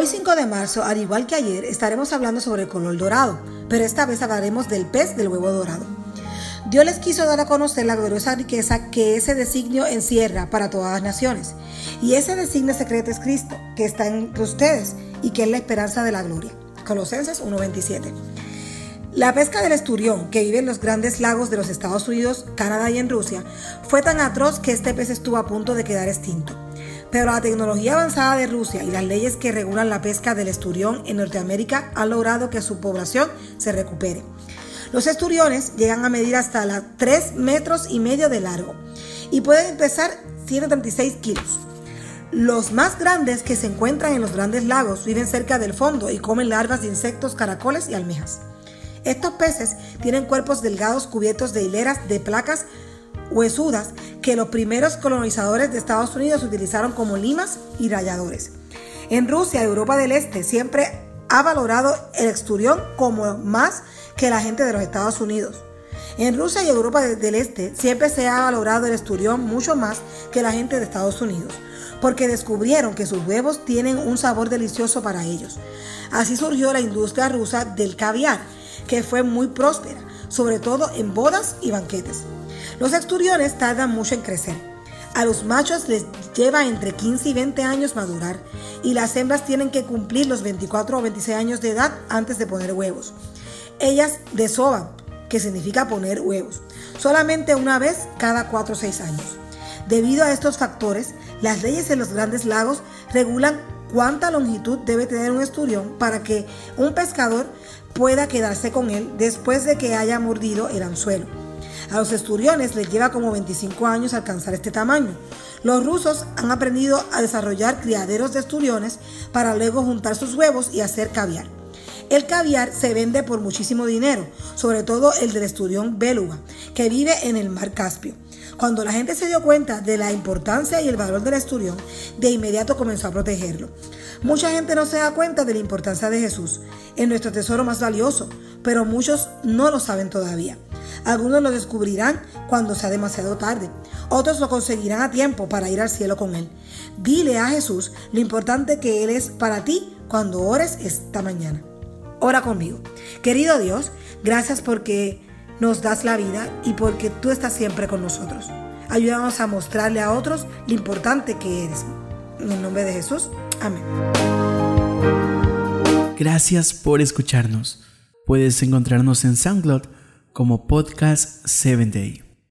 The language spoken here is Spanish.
Hoy 5 de marzo, al igual que ayer, estaremos hablando sobre el color dorado, pero esta vez hablaremos del pez del huevo dorado. Dios les quiso dar a conocer la gloriosa riqueza que ese designio encierra para todas las naciones. Y ese designio secreto es Cristo, que está entre ustedes y que es la esperanza de la gloria. Colosenses 1.27. La pesca del esturión, que vive en los grandes lagos de los Estados Unidos, Canadá y en Rusia, fue tan atroz que este pez estuvo a punto de quedar extinto. Pero la tecnología avanzada de Rusia y las leyes que regulan la pesca del esturión en Norteamérica han logrado que su población se recupere. Los esturiones llegan a medir hasta las 3 metros y medio de largo y pueden pesar 136 kilos. Los más grandes que se encuentran en los grandes lagos viven cerca del fondo y comen larvas de insectos, caracoles y almejas. Estos peces tienen cuerpos delgados cubiertos de hileras de placas huesudas que los primeros colonizadores de Estados Unidos utilizaron como limas y rayadores. En Rusia Europa del Este siempre ha valorado el esturión como más que la gente de los Estados Unidos. En Rusia y Europa del Este siempre se ha valorado el esturión mucho más que la gente de Estados Unidos, porque descubrieron que sus huevos tienen un sabor delicioso para ellos. Así surgió la industria rusa del caviar, que fue muy próspera, sobre todo en bodas y banquetes. Los esturiones tardan mucho en crecer. A los machos les lleva entre 15 y 20 años madurar y las hembras tienen que cumplir los 24 o 26 años de edad antes de poner huevos. Ellas desovan, que significa poner huevos, solamente una vez cada 4 o 6 años. Debido a estos factores, las leyes en los grandes lagos regulan cuánta longitud debe tener un esturión para que un pescador pueda quedarse con él después de que haya mordido el anzuelo. A los esturiones les lleva como 25 años alcanzar este tamaño. Los rusos han aprendido a desarrollar criaderos de esturiones para luego juntar sus huevos y hacer caviar. El caviar se vende por muchísimo dinero, sobre todo el del esturión beluga, que vive en el mar Caspio. Cuando la gente se dio cuenta de la importancia y el valor del esturión, de inmediato comenzó a protegerlo. Mucha gente no se da cuenta de la importancia de Jesús, es nuestro tesoro más valioso, pero muchos no lo saben todavía. Algunos lo descubrirán cuando sea demasiado tarde. Otros lo conseguirán a tiempo para ir al cielo con Él. Dile a Jesús lo importante que Él es para ti cuando ores esta mañana. Ora conmigo. Querido Dios, gracias porque nos das la vida y porque tú estás siempre con nosotros. Ayúdanos a mostrarle a otros lo importante que eres. En el nombre de Jesús. Amén. Gracias por escucharnos. Puedes encontrarnos en SoundCloud como Podcast 7 Day.